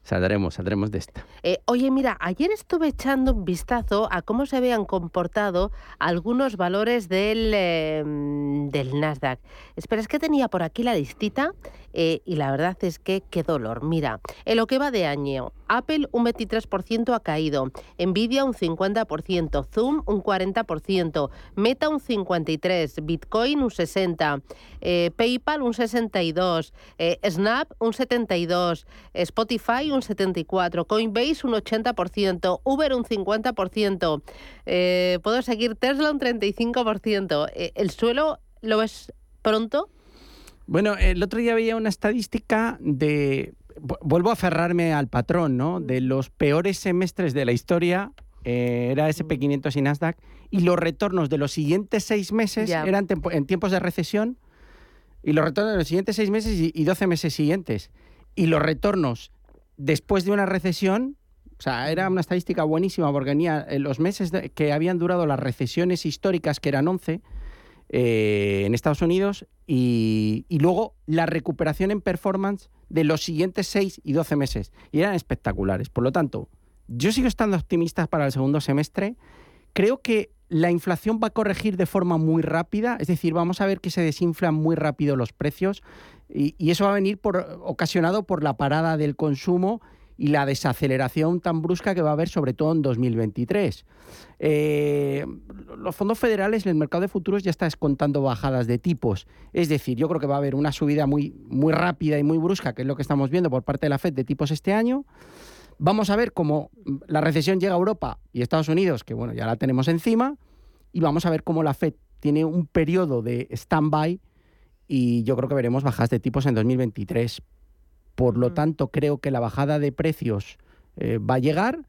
saldremos, saldremos de esta. Eh, oye, mira, ayer estuve echando un vistazo a cómo se habían comportado algunos valores del, eh, del Nasdaq. Espera, es que tenía por aquí la listita eh, y la verdad es que qué dolor. Mira, en lo que va de año, Apple un 23% ha caído, Nvidia un 50%, Zoom un 40%, Meta un 53%, Bitcoin un 60%, eh, PayPal un 62%, eh, Snap un 72%, Spotify un 74%, Coinbase un 80%, Uber un 50%, eh, puedo seguir Tesla un 35%. Eh, ¿El suelo lo ves pronto? Bueno, el otro día veía una estadística de. vu- Vuelvo a aferrarme al patrón, ¿no? De los peores semestres de la historia. eh, era SP500 y Nasdaq. Y los retornos de los siguientes seis meses eran en tiempos de recesión. Y los retornos de los siguientes seis meses y, y 12 meses siguientes. Y los retornos después de una recesión. O sea, era una estadística buenísima porque venía eh, los meses de- que habían durado las recesiones históricas, que eran 11, eh, en Estados Unidos y, luego la recuperación en performance de los siguientes 6 y 12 meses. Y eran espectaculares. Por lo tanto, yo sigo estando optimista para el segundo semestre. Creo que la inflación va a corregir de forma muy rápida, es decir, vamos a ver que se desinflan muy rápido los precios y, y eso va a venir por, ocasionado por la parada del consumo y la desaceleración tan brusca que va a haber sobre todo en 2023. Eh, los fondos federales en el mercado de futuros ya está descontando bajadas de tipos. Es decir, yo creo que va a haber una subida muy, muy rápida y muy brusca, que es lo que estamos viendo por parte de la Fed de tipos este año. Vamos a ver cómo la recesión llega a Europa y Estados Unidos, que bueno, ya la tenemos encima, y vamos a ver cómo la Fed tiene un periodo de stand-by y yo creo que veremos bajas de tipos en 2023. Por lo tanto, creo que la bajada de precios eh, va a llegar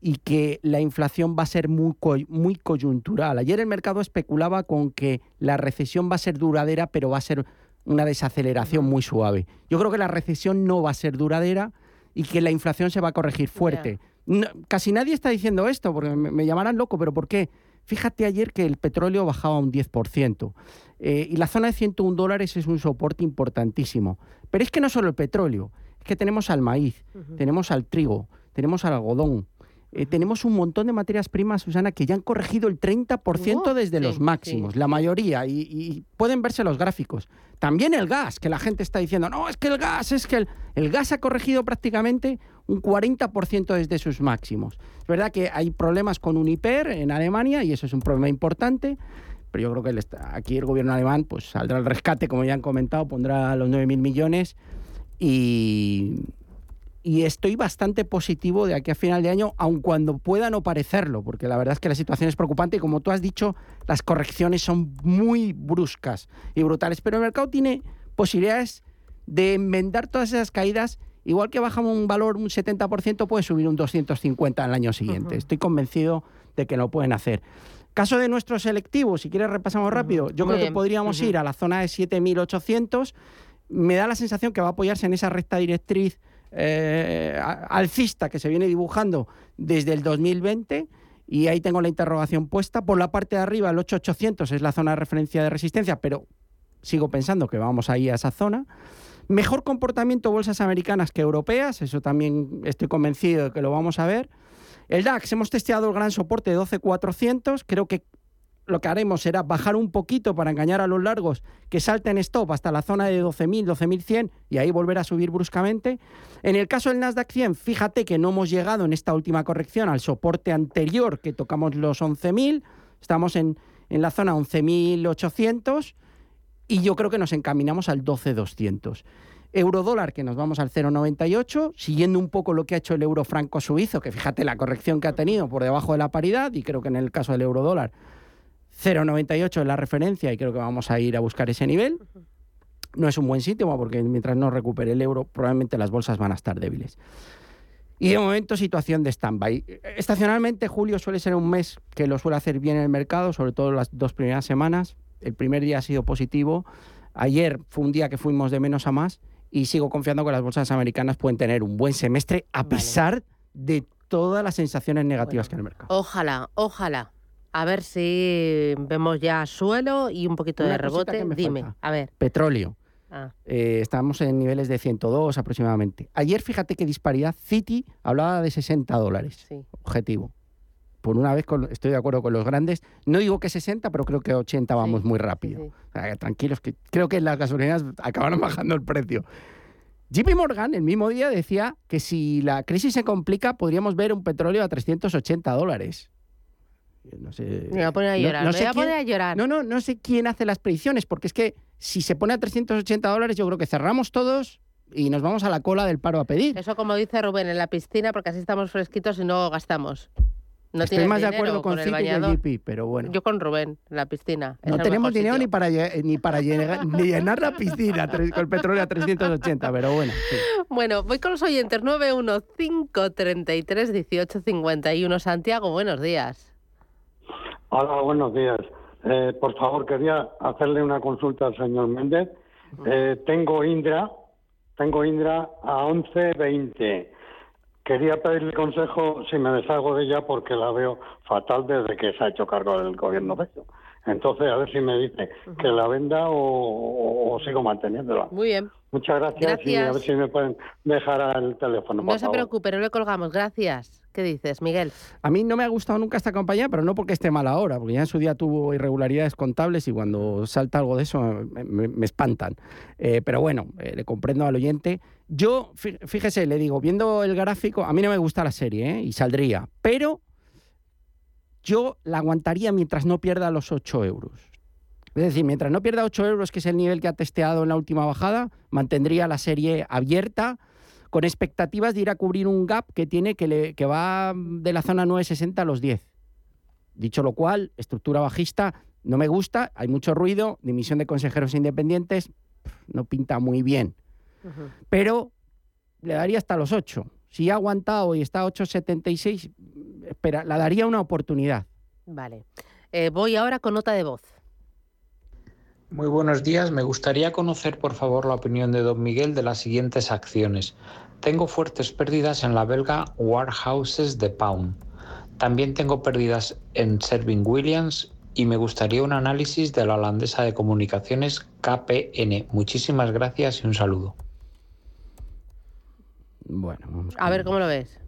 y que la inflación va a ser muy, muy coyuntural. Ayer el mercado especulaba con que la recesión va a ser duradera, pero va a ser una desaceleración muy suave. Yo creo que la recesión no va a ser duradera y que la inflación se va a corregir fuerte. No- casi nadie está diciendo esto, porque me, me llamarán loco, pero ¿por qué? Fíjate ayer que el petróleo bajaba un 10%. Eh, y la zona de 101 dólares es un soporte importantísimo. Pero es que no solo el petróleo, es que tenemos al maíz, tenemos al trigo, tenemos al algodón. eh, tenemos un montón de materias primas, Susana, que ya han corregido el 30% Oh, desde sí, los máximos, la mayoría, y, y pueden verse los gráficos. También el gas, que la gente está diciendo, no, es que el gas, es que el, el gas ha corregido prácticamente un 40% desde sus máximos. Es verdad que hay problemas con Uniper en Alemania y eso es un problema importante, pero yo creo que el aquí el gobierno alemán pues saldrá al rescate, como ya han comentado, pondrá los 9.000 millones y, y estoy bastante positivo de aquí a final de año, aun cuando pueda no parecerlo, porque la verdad es que la situación es preocupante y como tú has dicho, las correcciones son muy bruscas y brutales, pero el mercado tiene posibilidades de enmendar todas esas caídas, igual que bajamos un valor un 70%, puede subir un 250 al año siguiente. Estoy convencido de que lo pueden hacer. Caso de nuestro selectivo, si quieres repasamos rápido, yo Muy creo que podríamos ir a la zona de 7.800. Me da la sensación que va a apoyarse en esa recta directriz eh, alcista que se viene dibujando desde el 2020 y ahí tengo la interrogación puesta. Por la parte de arriba, el 8800 es la zona de referencia de resistencia, pero sigo pensando que vamos ahí a esa zona. Mejor comportamiento bolsas americanas que europeas, eso también estoy convencido de que lo vamos a ver. El DAX, hemos testeado el gran soporte de 12.400, creo que lo que haremos será bajar un poquito para engañar a los largos, que salten stop hasta la zona de 12.000, 12.100 y ahí volver a subir bruscamente. En el caso del Nasdaq 100, fíjate que no hemos llegado en esta última corrección al soporte anterior que tocamos los 11.000, estamos en, en la zona 11.800 y yo creo que nos encaminamos al 12.200. Eurodólar, que nos vamos al 0,98, siguiendo un poco lo que ha hecho el euro franco suizo, que fíjate la corrección que ha tenido por debajo de la paridad, y creo que en el caso del eurodólar 0,98 es la referencia y creo que vamos a ir a buscar ese nivel. No es un buen sitio porque mientras no recupere el euro probablemente las bolsas van a estar débiles. Y de momento situación de stand-by. Estacionalmente julio suele ser un mes que lo suele hacer bien el mercado, sobre todo las dos primeras semanas. el primer día ha sido positivo. Ayer fue un día que fuimos de menos a más y sigo confiando que las bolsas americanas pueden tener un buen semestre a pesar de todas las sensaciones negativas que hay en el mercado. Ojalá, ojalá. A ver si vemos ya suelo y un poquito Una de rebote. Dime, falta. a ver. Petróleo. Ah. Eh, estamos en niveles de 102 aproximadamente. Ayer, fíjate qué disparidad. Citi hablaba de 60 dólares. Objetivo. Por una vez con- estoy de acuerdo con los grandes. No digo que 60, pero creo que 80 vamos muy rápido. O sea, que tranquilos, que creo que las gasolineras acabaron [LAUGHS] bajando el precio. JP Morgan el mismo día decía que si la crisis se complica, podríamos ver un petróleo a 380 dólares. No sé, Me voy a poner a no- llorar, no sé voy a quién- poner a llorar. No, no, no sé quién hace las predicciones, porque es que si se pone a 380 dólares, yo creo que cerramos todos y nos vamos a la cola del paro a pedir. Eso como dice Rubén, en la piscina, porque así estamos fresquitos y no gastamos. No Estoy más de acuerdo con el Citi que bañador. JP, pero bueno. Yo con Rubén, en la piscina. No el tenemos dinero sitio. ni para, ni para llegar- [LAUGHS] ni llenar la piscina con el petróleo a 380, pero bueno. sí. Bueno, voy con los oyentes. 915331851. Santiago, buenos días. Hola, buenos días. Eh, por favor, quería hacerle una consulta al señor Méndez. Eh, tengo Indra, tengo Indra a 11.20. Quería pedirle consejo si me deshago de ella porque la veo fatal desde que se ha hecho cargo del gobierno de ello. Entonces, a ver si me dice que la venda o, o- o sigo manteniéndola. Muy bien. Muchas gracias, y a ver si me pueden dejar el teléfono. No por se favor. preocupe, no le colgamos. Gracias. ¿Qué dices, Miguel? A mí no me ha gustado nunca esta compañía, pero no porque esté mal ahora, porque ya en su día tuvo irregularidades contables y cuando salta algo de eso me, me- me espantan. Eh, pero bueno, eh, le comprendo al oyente. Yo, fí- fíjese, le digo, viendo el gráfico, a mí no me gusta la serie ¿eh? y saldría, pero yo la aguantaría mientras no pierda los 8 euros. Es decir, mientras no pierda 8 euros, que es el nivel que ha testeado en la última bajada, mantendría la serie abierta con expectativas de ir a cubrir un gap que tiene que, le- que va de la zona 960 a los 10. Dicho lo cual, estructura bajista no me gusta, hay mucho ruido, dimisión de consejeros independientes, no pinta muy bien, pero le daría hasta los 8. Si ha aguantado y está a 8,76, espera, la daría una oportunidad. Vale. Eh, voy ahora con nota de voz. Muy buenos días. Me gustaría conocer, por favor, la opinión de don Miguel de las siguientes acciones. Tengo fuertes pérdidas en la belga Warehouses de Pound. También tengo pérdidas en Serving Williams y me gustaría un análisis de la holandesa de comunicaciones KPN. Muchísimas gracias y un saludo. Bueno, vamos A ver cómo lo ves.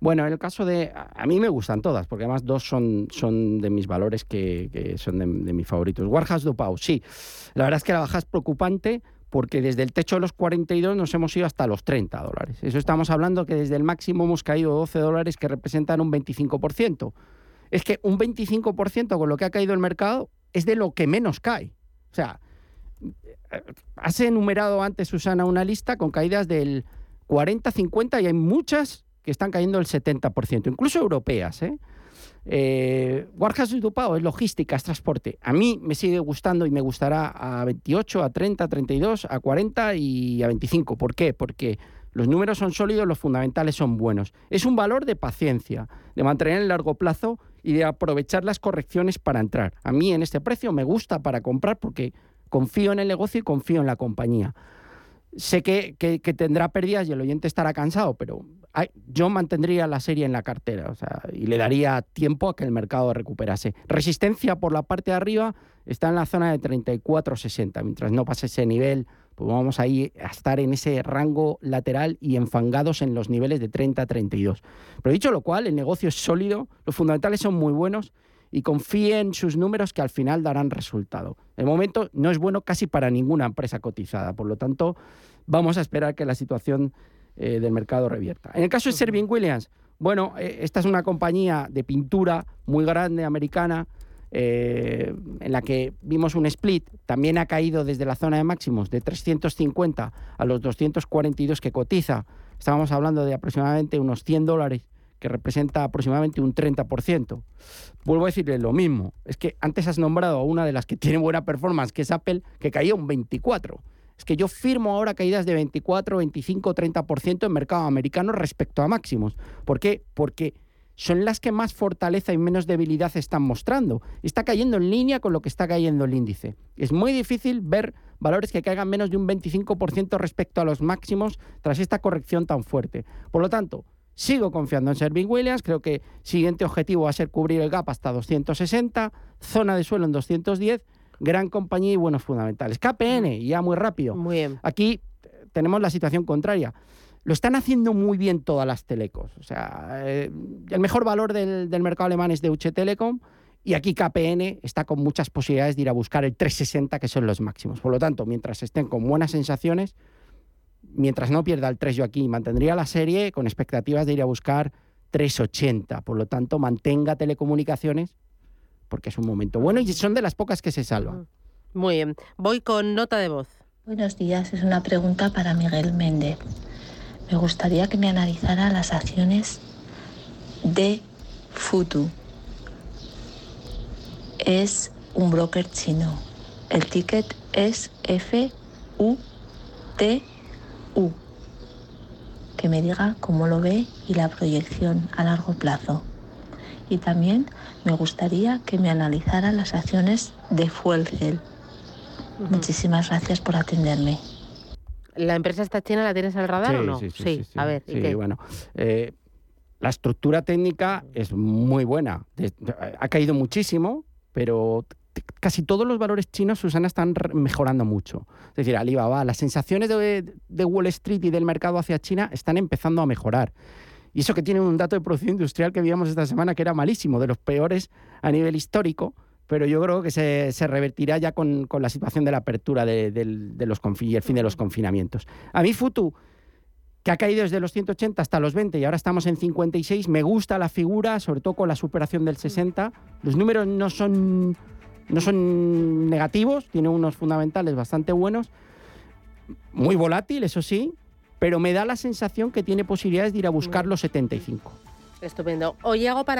Bueno, en el caso de... A mí me gustan todas, porque además dos son, son de mis valores que, son de, mis favoritos. Warhas do Pau, sí. La verdad es que la baja es preocupante porque desde el techo de los 42 nos hemos ido hasta los 30 dólares. Eso estamos hablando que desde el máximo hemos caído 12 dólares que representan un 25%. Es que un 25% con lo que ha caído el mercado es de lo que menos cae. O sea, has enumerado antes, Susana, una lista con caídas del 40, 50 y hay muchas están cayendo el 70%, incluso europeas. ¿eh? Eh, Warhas Dupao es logística, es transporte. A mí me sigue gustando y me gustará a 28, a 30, a 32, a 40 y a 25. ¿Por qué? Porque los números son sólidos, los fundamentales son buenos. Es un valor de paciencia, de mantener en el largo plazo y de aprovechar las correcciones para entrar. A mí en este precio me gusta para comprar porque confío en el negocio y confío en la compañía. Sé que, que- tendrá pérdidas y el oyente estará cansado, pero yo mantendría la serie en la cartera o sea, y le daría tiempo a que el mercado recuperase. Resistencia por la parte de arriba está en la zona de 34,60. Mientras no pase ese nivel, pues vamos ahí a estar en ese rango lateral y enfangados en los niveles de 30-32. Pero dicho lo cual, el negocio es sólido, los fundamentales son muy buenos y confíe en sus números que al final darán resultado. El momento no es bueno casi para ninguna empresa cotizada, por lo tanto, vamos a esperar que la situación eh, del mercado revierta. En el caso de Serving Williams, bueno, eh, esta es una compañía de pintura muy grande, americana, eh, en la que vimos un split, también ha caído desde la zona de máximos de 350 a los 242 que cotiza. Estábamos hablando de aproximadamente unos 100 dólares, que representa aproximadamente un 30%. Vuelvo a decirle lo mismo, es que antes has nombrado a una de las que tiene buena performance, que es Apple, que caía un 24%. Es que yo firmo ahora caídas de 24, 25, 30% en mercado americano respecto a máximos. ¿Por qué? Porque son las que más fortaleza y menos debilidad están mostrando. Está cayendo en línea con lo que está cayendo el índice. Es muy difícil ver valores que caigan menos de un 25% respecto a los máximos tras esta corrección tan fuerte. Por lo tanto, sigo confiando en Serving Williams. Creo que siguiente objetivo va a ser cubrir el gap hasta 260, zona de suelo en 210, gran compañía y buenos fundamentales. KPN, ya muy rápido. Muy bien. Aquí tenemos la situación contraria. Lo están haciendo muy bien todas las telecos. O sea, eh, el mejor valor del, del mercado alemán es Deutsche Telekom y aquí KPN está con muchas posibilidades de ir a buscar el 360, que son los máximos. Por lo tanto, mientras estén con buenas sensaciones, mientras no pierda el 3 yo aquí, mantendría la serie con expectativas de ir a buscar 380. Por lo tanto, mantenga telecomunicaciones porque es un momento bueno y son de las pocas que se salvan. Muy bien. Voy con nota de voz. Buenos días, es una pregunta para Miguel Méndez. Me gustaría que me analizara las acciones de Futu. Es un broker chino. El ticket es FUTU. Que me diga cómo lo ve y la proyección a largo plazo. Y también me gustaría que me analizara las acciones de Fuelcel. Muchísimas gracias por atenderme. ¿La empresa esta china la tienes al radar o no? Sí, sí, sí, sí. A ver, ¿y Sí, qué? bueno. eh, la estructura técnica es muy buena. Ha caído muchísimo, pero casi todos los valores chinos, Susana, están mejorando mucho. Es decir, Alibaba, las sensaciones de, de Wall Street y del mercado hacia China están empezando a mejorar. Y eso que tiene un dato de producción industrial que vimos esta semana que era malísimo, de los peores a nivel histórico, pero yo creo que se, se revertirá ya con, con la situación de la apertura de, del- de los y el fin de los confinamientos. A mí Futu, que ha caído desde los 180 hasta los 20 y ahora estamos en 56, me gusta la figura, sobre todo con la superación del 60. Los números no son, no son negativos, tiene unos fundamentales bastante buenos, muy volátil, eso sí, pero me da la sensación que tiene posibilidades de ir a buscar los 75. Estupendo. Hoy hago para